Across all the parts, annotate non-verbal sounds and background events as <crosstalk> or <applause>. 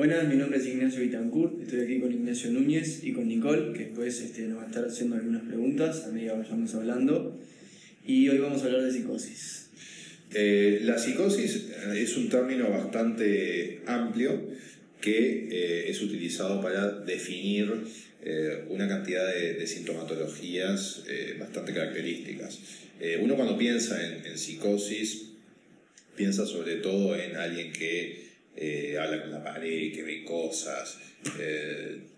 Buenas, mi nombre es Ignacio Vitancourt, estoy aquí con Ignacio Núñez y con Nicole, que después este, nos va a estar haciendo algunas preguntas a medida que vayamos hablando. Y hoy vamos a hablar de psicosis. Eh, la psicosis eh, es un término bastante amplio que eh, es utilizado para definir una cantidad de, sintomatologías bastante características. uno cuando piensa en, psicosis piensa sobre todo en alguien que habla con la pared, que ve cosas,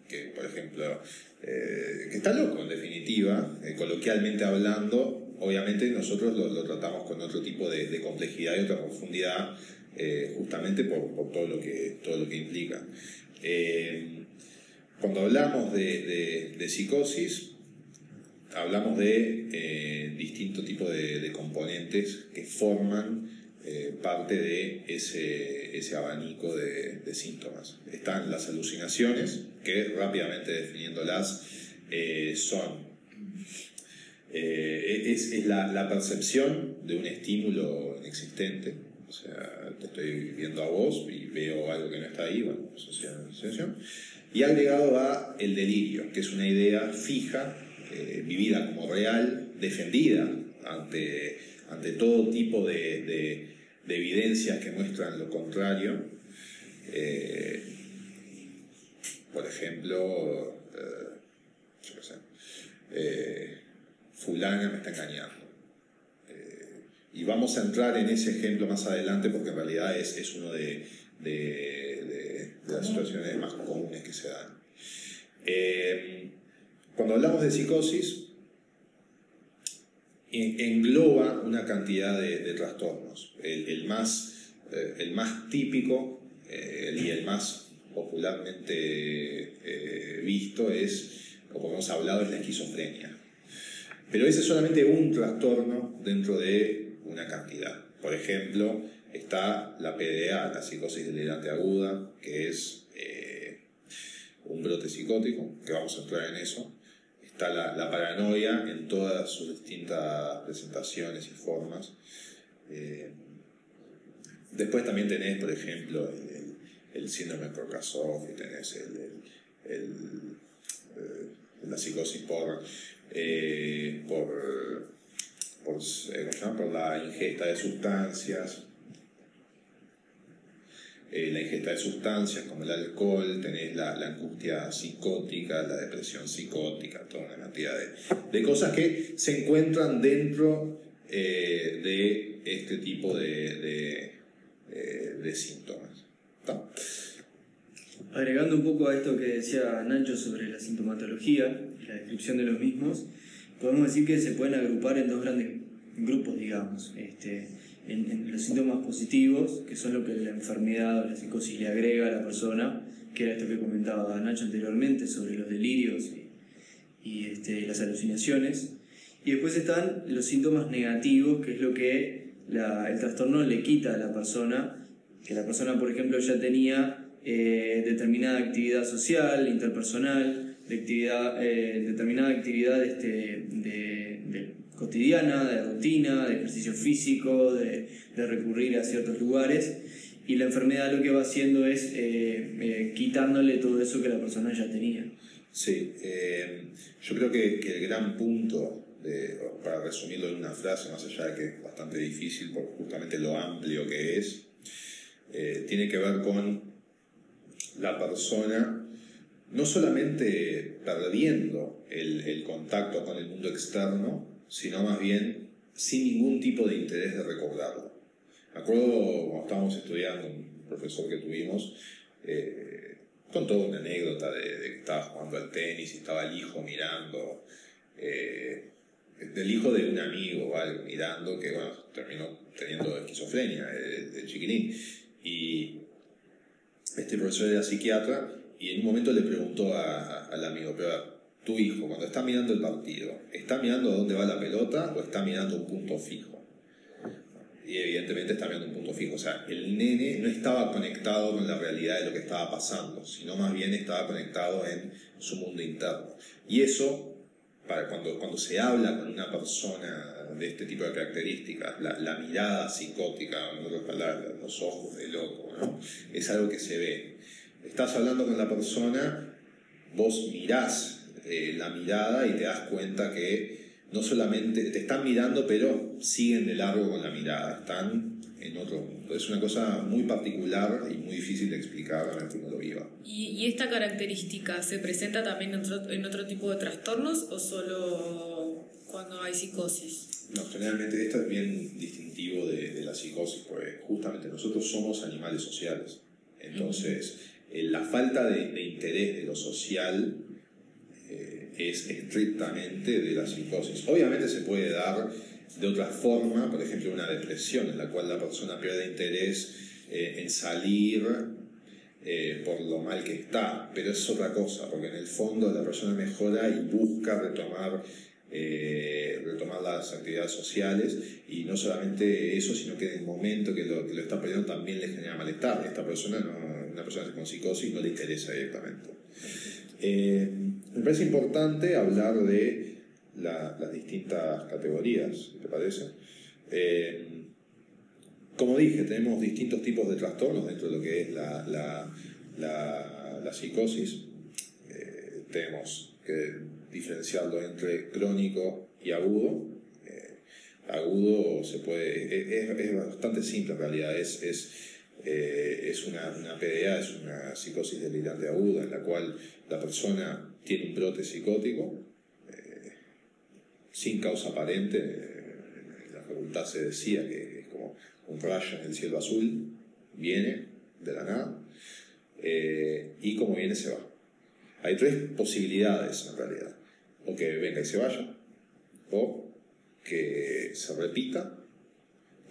que por ejemplo, que está loco en definitiva, coloquialmente hablando, obviamente nosotros lo, tratamos con otro tipo de, complejidad y otra profundidad, eh, justamente por, todo, lo que, todo lo que implica. Eh, cuando hablamos de, psicosis, hablamos de eh, distintos tipos de, componentes que forman parte de ese, ese abanico de, síntomas. Están las alucinaciones, que rápidamente definiéndolas son eh, es, la, percepción de un estímulo inexistente. O sea, te estoy viendo a vos y veo algo que no está ahí, bueno, asociación. Y agregado a el delirio, que es una idea fija, eh, vivida como real, defendida ante, ante todo tipo de, evidencias que muestran lo contrario. Eh, por ejemplo, yo qué sé, fulana me está engañando. Eh, y vamos a entrar en ese ejemplo más adelante porque en realidad es, es uno de, de, las situaciones más comunes que se dan. Eh, cuando hablamos de psicosis, engloba una cantidad de, trastornos. El, más, eh, el más típico y el más popularmente visto es, o como hemos hablado, es la esquizofrenia. Pero ese es solamente un trastorno dentro de una cantidad. Por ejemplo, está la PDA, la psicosis delirante aguda, que es eh, un brote psicótico, que vamos a entrar en eso. La, paranoia en todas sus distintas presentaciones y formas. Eh, después también tenés, por ejemplo, el, síndrome de Korkazov, y tenés el, eh, la psicosis por eh, por, por, por, la ingesta de sustancias. Eh, la ingesta de sustancias como el alcohol, tenés la, angustia psicótica, la depresión psicótica, toda una cantidad de, cosas que se encuentran dentro de este tipo de, de, de síntomas. Agregando un poco a esto que decía Nacho sobre la sintomatología y la descripción de los mismos, podemos decir que se pueden agrupar en dos grandes grupos, digamos. Este, en, los síntomas positivos, que son lo que la enfermedad o la psicosis le agrega a la persona, que era esto que comentaba Nacho anteriormente sobre los delirios y, este, las alucinaciones. Y después están los síntomas negativos, que es lo que el trastorno le quita a la persona, que la persona, por ejemplo, ya tenía eh, determinada actividad social, interpersonal, de actividad, eh, determinada actividad este, de, cotidiana, de rutina, de ejercicio físico, de, recurrir a ciertos lugares. Y la enfermedad lo que va haciendo es eh, quitándole todo eso que la persona ya tenía. Sí, yo creo que, que, el gran punto, para resumirlo en una frase, más allá de que es bastante difícil por justamente lo amplio que es, tiene que ver con la persona no solamente perdiendo el, contacto con el mundo externo, sino más bien sin ningún tipo de interés de recordarlo. Me acuerdo cuando estábamos estudiando, un profesor que tuvimos, eh, contó una anécdota de, que estaba jugando al tenis y estaba el hijo mirando, eh, del hijo de un amigo algo, mirando, que bueno, terminó teniendo esquizofrenia de, de chiquinín. Y este profesor era psiquiatra y en un momento le preguntó al amigo, pero tu hijo cuando está mirando el partido, ¿está mirando a dónde va la pelota o está mirando un punto fijo? Y evidentemente está mirando un punto fijo. O sea, el nene no estaba conectado con la realidad de lo que estaba pasando, sino más bien estaba conectado en su mundo interno. Y eso, para cuando, cuando se habla con una persona de este tipo de características, la, mirada psicótica, en otras palabras, los ojos de loco, ¿no? es algo que se ve. estás hablando con la persona, vos mirás eh, la mirada y te das cuenta que no solamente te están mirando, pero siguen de largo con la mirada, están en otro mundo. Es una cosa muy particular y muy difícil de explicar a que uno lo viva. ¿Y, esta característica se presenta también en otro, en otro tipo de trastornos o solo cuando hay psicosis? No, generalmente esto es bien distintivo de, de la psicosis, porque justamente nosotros somos animales sociales. Entonces, eh, la falta de, de, interés de lo social es estrictamente de la psicosis. Obviamente se puede dar de otra forma, por ejemplo, una depresión en la cual la persona pierde interés eh, en salir por lo mal que está, pero es otra cosa, porque en el fondo la persona mejora y busca retomar retomar las actividades sociales y no solamente eso, sino que en el momento que lo, que lo está perdiendo también le genera malestar. Esta persona una persona con psicosis no le interesa directamente. Eh, me parece importante hablar de las distintas categorías, ¿te parece? Eh, como dije, tenemos distintos tipos de trastornos dentro de lo que es la, la, psicosis. Eh, tenemos que diferenciarlo entre crónico y agudo. agudo se puede, es, es, bastante simple en realidad, es eh, es una, una, PDA, es una psicosis delirante aguda en la cual la persona tiene un brote psicótico eh, sin causa aparente. En la facultad se decía que es como un rayo en el cielo azul, viene de la nada eh, y como viene se va. Hay tres posibilidades en realidad. O que venga y se vaya, o que se repita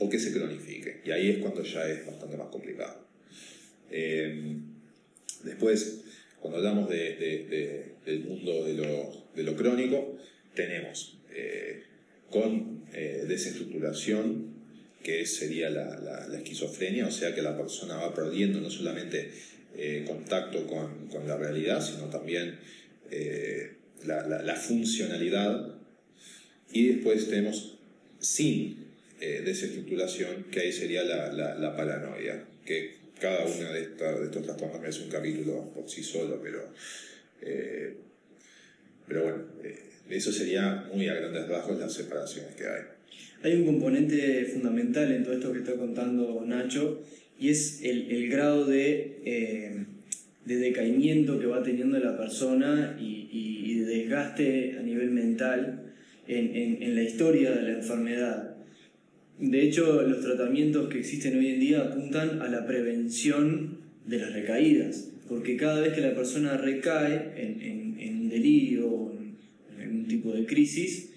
o que se cronifique. Y ahí es cuando ya es bastante más complicado. Eh, después, cuando hablamos de, del mundo de lo, de crónico, tenemos eh, con eh, desestructuración, que sería la, esquizofrenia, o sea que la persona va perdiendo no solamente contacto con, con, la realidad, sino también la, la funcionalidad. Y después tenemos sin eh, desestructuración, que ahí sería la, la, paranoia, que cada una de, de estos trastornos es un capítulo por sí solo, pero, eh, pero bueno, eh, eso sería muy a grandes rasgos las separaciones que hay. Hay un componente fundamental en todo esto que está contando Nacho, y es el, el grado de, eh, de, decaimiento que va teniendo la persona y, de desgaste a nivel mental en, en, en la historia de la enfermedad. De hecho, los tratamientos que existen hoy en día apuntan a la prevención de las recaídas, porque cada vez que la persona recae en, en, delirio o en algún tipo de crisis,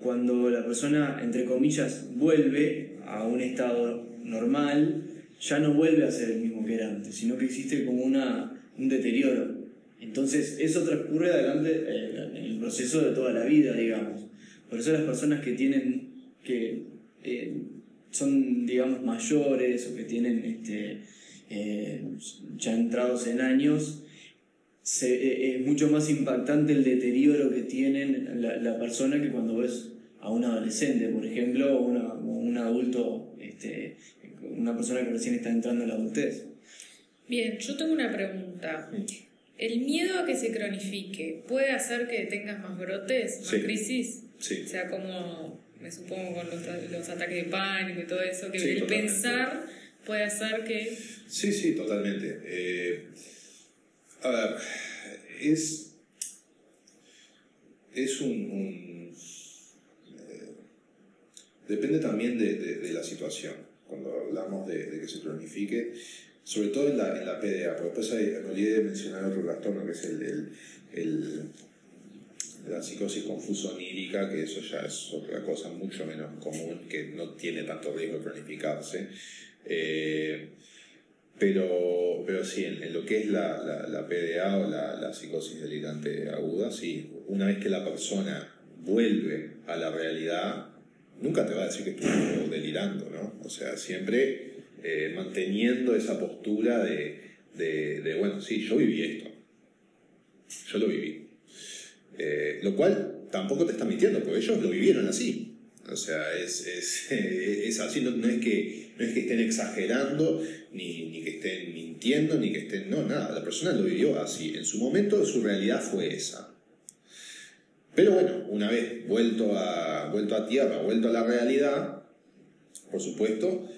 cuando la persona, entre comillas, vuelve a un estado normal, ya no vuelve a ser el mismo que era antes, sino que existe como una, un deterioro. Entonces, eso transcurre adelante eh, en el proceso de toda la vida, digamos. Por eso las personas que tienen que eh, son, digamos, mayores o que tienen este, eh, ya entrados en años, eh, es mucho más impactante el deterioro que tienen la, la, persona que cuando ves a un adolescente, por ejemplo, o, una, un adulto, este, una persona que recién está entrando en la adultez. Bien, yo tengo una pregunta. ¿El miedo a que se cronifique puede hacer que tengas más brotes, más crisis? Sí. O sea, como me supongo con los, los ataques de pánico y todo eso, que el pensar puede hacer que... Sí, sí, totalmente. Eh, a ver, es, es un... Eh, depende también de, de, la situación. Cuando hablamos de, de, que se cronifique, sobre todo en la, en la PDA, pero después hay, me olvidé de mencionar otro trastorno que es el, el, el la psicosis confuso onírica, que eso ya es otra cosa mucho menos común, que no tiene tanto riesgo de cronificarse. Eh, pero, pero sí, en, lo que es la, la, PDA o la, psicosis delirante aguda, sí, una vez que la persona vuelve a la realidad, nunca te va a decir que estuvo delirando, ¿no? O sea, siempre eh, manteniendo esa postura de, de, bueno, sí, yo viví esto, yo lo viví. Eh, lo cual tampoco te está mintiendo, porque ellos lo vivieron así. O sea, es, es, <laughs> es así, no, es que, no es que estén exagerando, ni, ni, que estén mintiendo, ni que estén... No, nada, la persona lo vivió así. En su momento su realidad fue esa. Pero bueno, una vez vuelto a, vuelto a tierra, vuelto a la realidad, por supuesto,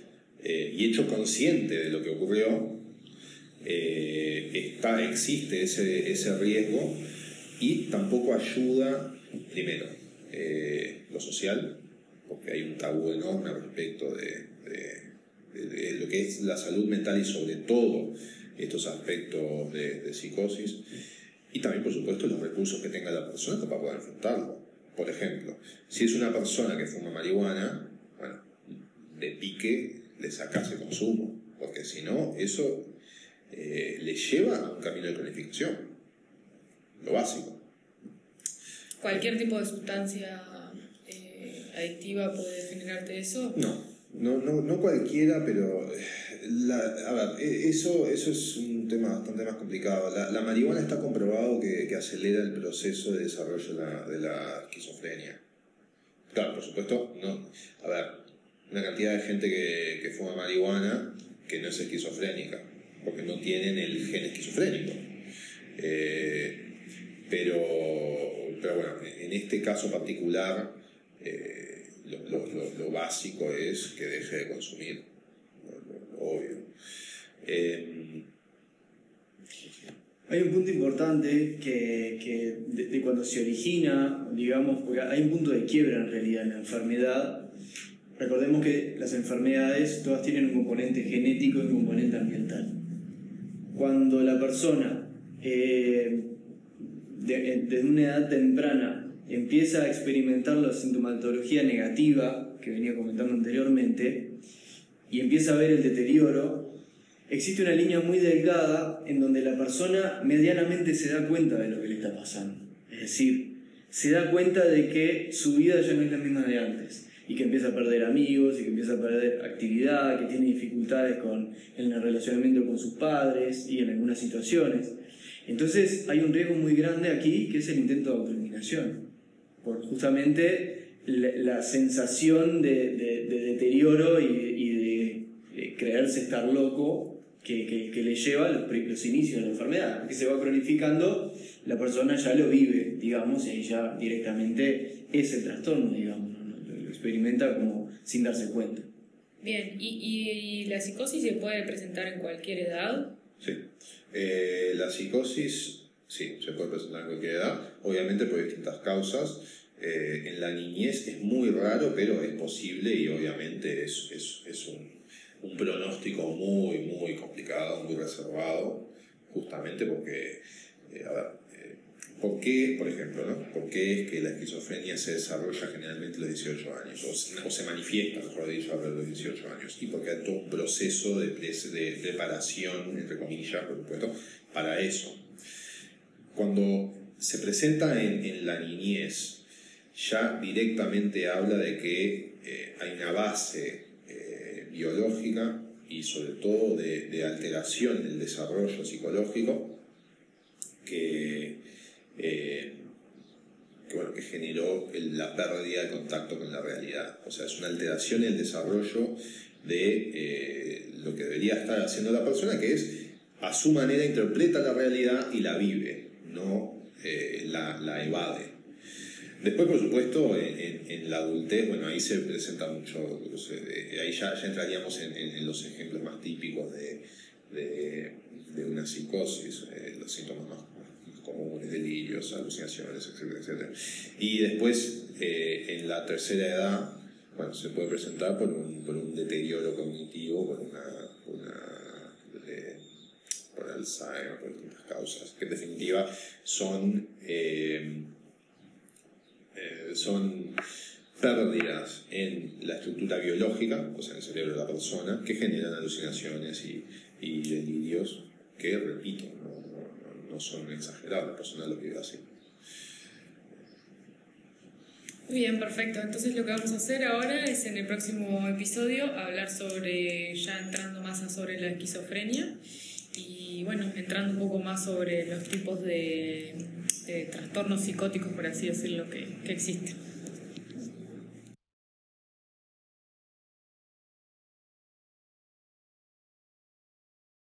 eh, y hecho consciente de lo que ocurrió, eh, está, existe ese, ese riesgo y tampoco ayuda, primero, eh, lo social, porque hay un tabú enorme respecto de, de, lo que es la salud mental y sobre todo estos aspectos de, psicosis, y también, por supuesto, los recursos que tenga la persona para poder enfrentarlo. Por ejemplo, si es una persona que fuma marihuana, bueno, de pique le sacas el consumo, porque si no, eso eh, le lleva a un camino de planificación, lo básico. ¿Cualquier tipo de sustancia eh, adictiva puede generarte eso? No, no, no, no cualquiera, pero eh, a ver, e, eso, eso es un tema bastante más complicado. La, la marihuana está comprobado que, que, acelera el proceso de desarrollo de la, de la, esquizofrenia. Claro, por supuesto, no. A ver, una cantidad de gente que, que fuma marihuana que no es esquizofrénica porque no tienen el gen esquizofrénico. Eh, pero, pero bueno, en este caso particular, eh, lo, básico es que deje de consumir, lo, obvio. Eh, hay un punto importante que, que de, cuando se origina, digamos, porque hay un punto de quiebra en realidad en la enfermedad. Recordemos que las enfermedades todas tienen un componente genético y un componente ambiental cuando la persona eh, desde una edad temprana empieza a experimentar la sintomatología negativa que venía comentando anteriormente y empieza a ver el deterioro, existe una línea muy delgada en donde la persona medianamente se da cuenta de lo que le está pasando. Es decir, se da cuenta de que su vida ya no es la misma de antes y que empieza a perder amigos y que empieza a perder actividad, que tiene dificultades con, el relacionamiento con sus padres y en algunas situaciones. Entonces hay un riesgo muy grande aquí que es el intento de autoeliminación, por justamente la, sensación de, deterioro y, de, creerse estar loco que, que, le lleva a los, los, inicios de la enfermedad, que se va cronificando, la persona ya lo vive, digamos, y ya directamente es el trastorno, digamos experimenta como sin darse cuenta. Bien, ¿y, la psicosis se puede presentar en cualquier edad? Sí, eh, la psicosis sí, se puede presentar en cualquier edad, obviamente por distintas causas. Eh, en la niñez es muy raro, pero es posible y obviamente es, es, es un, un, pronóstico muy, muy complicado, muy reservado, justamente porque, eh, a ver, ¿Por qué, por ejemplo, ¿no? ¿Por qué es que la esquizofrenia se desarrolla generalmente a los 18 años? O, se manifiesta, mejor dicho, a los 18 años. Y porque hay todo un proceso de, de preparación, entre comillas, por supuesto, para eso. Cuando se presenta en, la niñez, ya directamente habla de que eh, hay una base eh, biológica y sobre todo de, de alteración del desarrollo psicológico que eh, que, bueno, que generó la pérdida de contacto con la realidad. O sea, es una alteración en el desarrollo de eh, lo que debería estar haciendo la persona, que es a su manera interpreta la realidad y la vive, no eh, la, evade. Después, por supuesto, en, la adultez, bueno, ahí se presenta mucho, ahí ya, entraríamos en, los ejemplos más típicos de una psicosis, los síntomas más comunes, delirios, alucinaciones, etcétera, etcétera. Y después, eh, en la tercera edad, bueno, se puede presentar por un, por un deterioro cognitivo, por una, una eh, por Alzheimer, por distintas causas, que en definitiva son, eh, son pérdidas en la estructura biológica, o sea, en el cerebro de la persona, que generan alucinaciones y, y delirios que, repito, ¿no? Son exagerados, la persona lo vive así. Bien, perfecto. Entonces lo que vamos a hacer ahora es en el próximo episodio hablar sobre, ya entrando más sobre la esquizofrenia y bueno, entrando un poco más sobre los tipos de, trastornos psicóticos, por así decirlo, que existen.